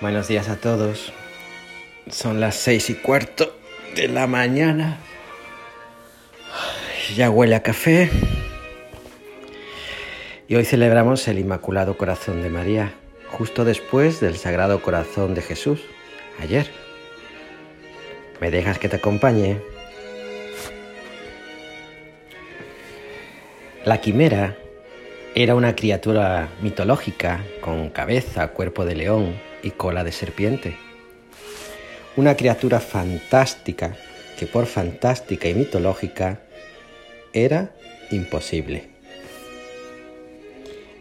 Buenos días a todos. Son las seis y cuarto de la mañana. Ya huele a café. Y hoy celebramos el Inmaculado Corazón de María, justo después del Sagrado Corazón de Jesús, ayer. ¿Me dejas que te acompañe? La quimera era una criatura mitológica con cabeza, cuerpo de león y cola de serpiente. Una criatura fantástica que por fantástica y mitológica era imposible.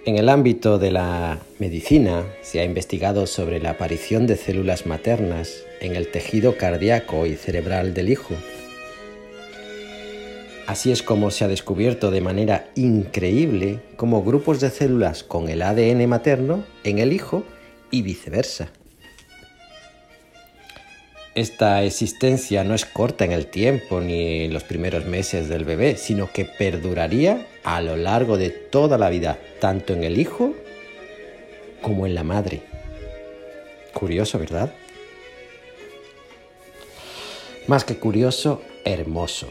En el ámbito de la medicina se ha investigado sobre la aparición de células maternas en el tejido cardíaco y cerebral del hijo. Así es como se ha descubierto de manera increíble cómo grupos de células con el ADN materno en el hijo y viceversa. Esta existencia no es corta en el tiempo ni en los primeros meses del bebé, sino que perduraría a lo largo de toda la vida, tanto en el hijo como en la madre. Curioso, ¿verdad? Más que curioso, hermoso.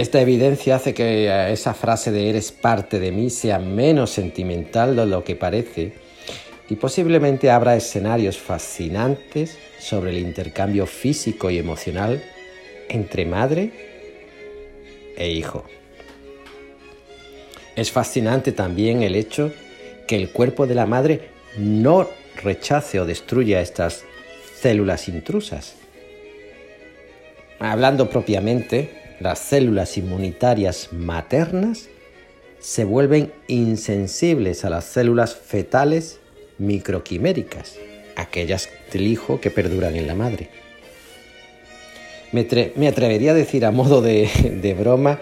Esta evidencia hace que esa frase de eres parte de mí sea menos sentimental de lo que parece y posiblemente abra escenarios fascinantes sobre el intercambio físico y emocional entre madre e hijo. Es fascinante también el hecho que el cuerpo de la madre no rechace o destruya estas células intrusas. Hablando propiamente, las células inmunitarias maternas se vuelven insensibles a las células fetales microquiméricas, aquellas del hijo que perduran en la madre. Me, atrevería a decir a modo de, de broma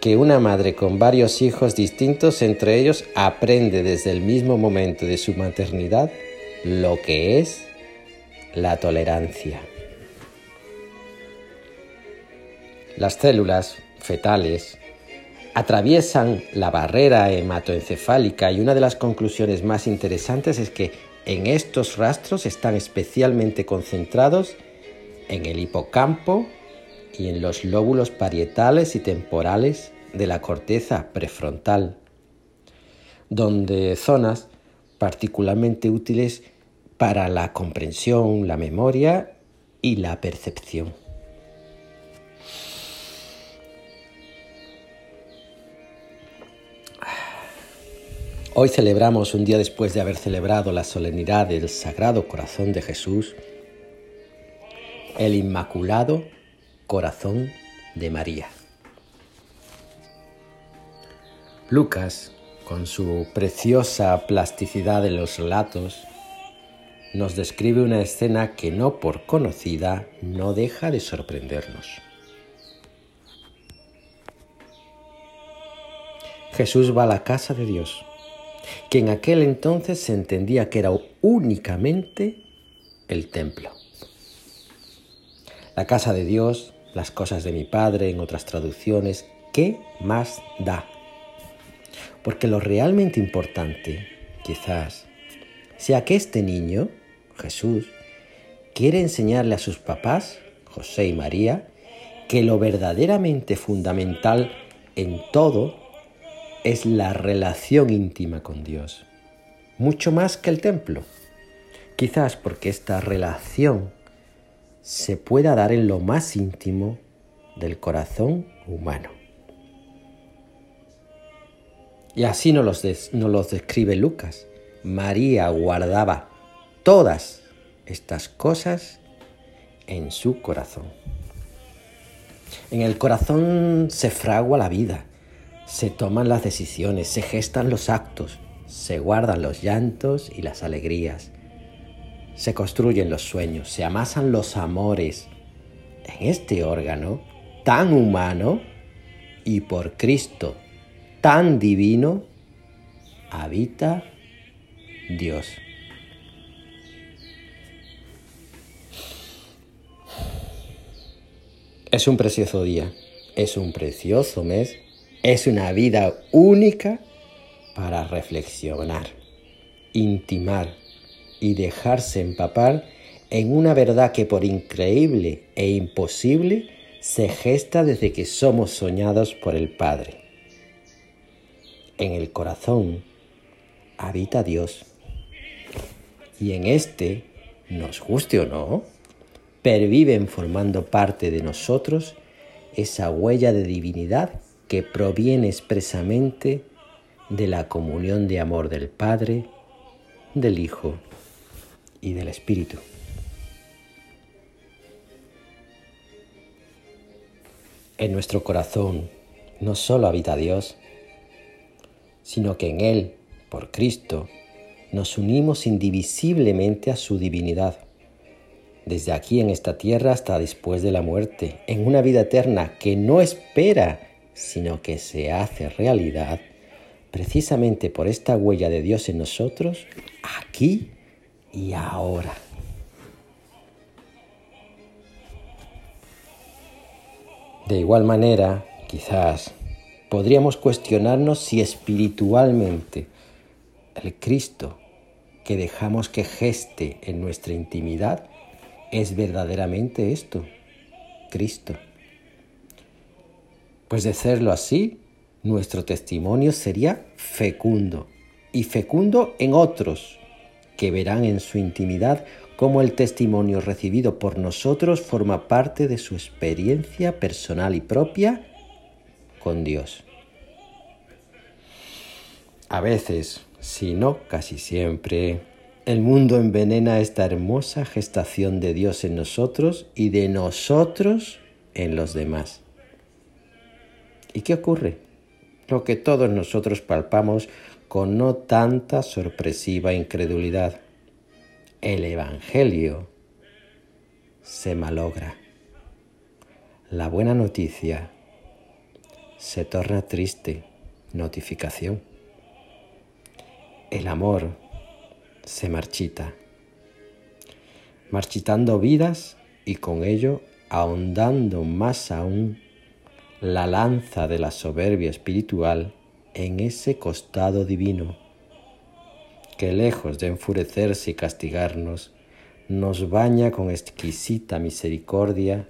que una madre con varios hijos distintos entre ellos aprende desde el mismo momento de su maternidad lo que es la tolerancia. Las células fetales atraviesan la barrera hematoencefálica y una de las conclusiones más interesantes es que en estos rastros están especialmente concentrados en el hipocampo y en los lóbulos parietales y temporales de la corteza prefrontal, donde zonas particularmente útiles para la comprensión, la memoria y la percepción. Hoy celebramos, un día después de haber celebrado la solemnidad del Sagrado Corazón de Jesús, el Inmaculado Corazón de María. Lucas, con su preciosa plasticidad en los relatos, nos describe una escena que no por conocida no deja de sorprendernos. Jesús va a la casa de Dios que en aquel entonces se entendía que era únicamente el templo. La casa de Dios, las cosas de mi Padre, en otras traducciones, ¿qué más da? Porque lo realmente importante, quizás, sea que este niño, Jesús, quiere enseñarle a sus papás, José y María, que lo verdaderamente fundamental en todo es la relación íntima con Dios, mucho más que el templo. Quizás porque esta relación se pueda dar en lo más íntimo del corazón humano. Y así nos los, los describe Lucas. María guardaba todas estas cosas en su corazón. En el corazón se fragua la vida, se toman las decisiones, se gestan los actos, se guardan los llantos y las alegrías, se construyen los sueños, se amasan los amores. En este órgano tan humano y por Cristo tan divino, habita Dios. Es un precioso día es un precioso mes, es una vida única para reflexionar, intimar y dejarse empapar en una verdad que por increíble e imposible se gesta desde que somos soñados por el Padre. En el corazón habita Dios y en este, nos guste o no, perviven formando parte de nosotros esa huella de divinidad que proviene expresamente de la comunión de amor del Padre, del Hijo y del Espíritu. En nuestro corazón no solo habita Dios, sino que en Él, por Cristo, nos unimos indivisiblemente a su divinidad, desde aquí en esta tierra hasta después de la muerte, en una vida eterna que no espera, sino que se hace realidad, precisamente por esta huella de Dios en nosotros, aquí y ahora. De igual manera, quizás podríamos cuestionarnos si espiritualmente el Cristo que dejamos que geste en nuestra intimidad es verdaderamente esto, Cristo. Pues de serlo así, nuestro testimonio sería fecundo y fecundo en otros, que verán en su intimidad cómo el testimonio recibido por nosotros forma parte de su experiencia personal y propia con Dios. A veces, si no casi siempre, el mundo envenena esta hermosa gestación de Dios en nosotros y de nosotros en los demás. ¿Y qué ocurre? Lo que todos nosotros palpamos con no tanta sorpresiva incredulidad. El Evangelio se malogra. La buena noticia se torna triste notificación. El amor se marchita, marchitando vidas y con ello ahondando más aún la lanza de la soberbia espiritual en ese costado divino, que lejos de enfurecerse y castigarnos, nos baña con exquisita misericordia,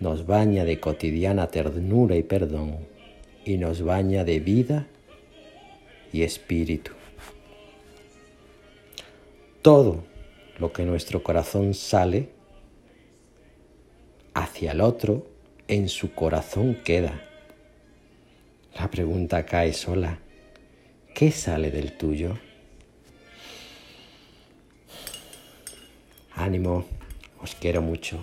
nos baña de cotidiana ternura y perdón, y nos baña de vida y espíritu. Todo lo que nuestro corazón sale hacia el otro, en su corazón queda. La pregunta cae sola. ¿Qué sale del tuyo? Ánimo, os quiero mucho.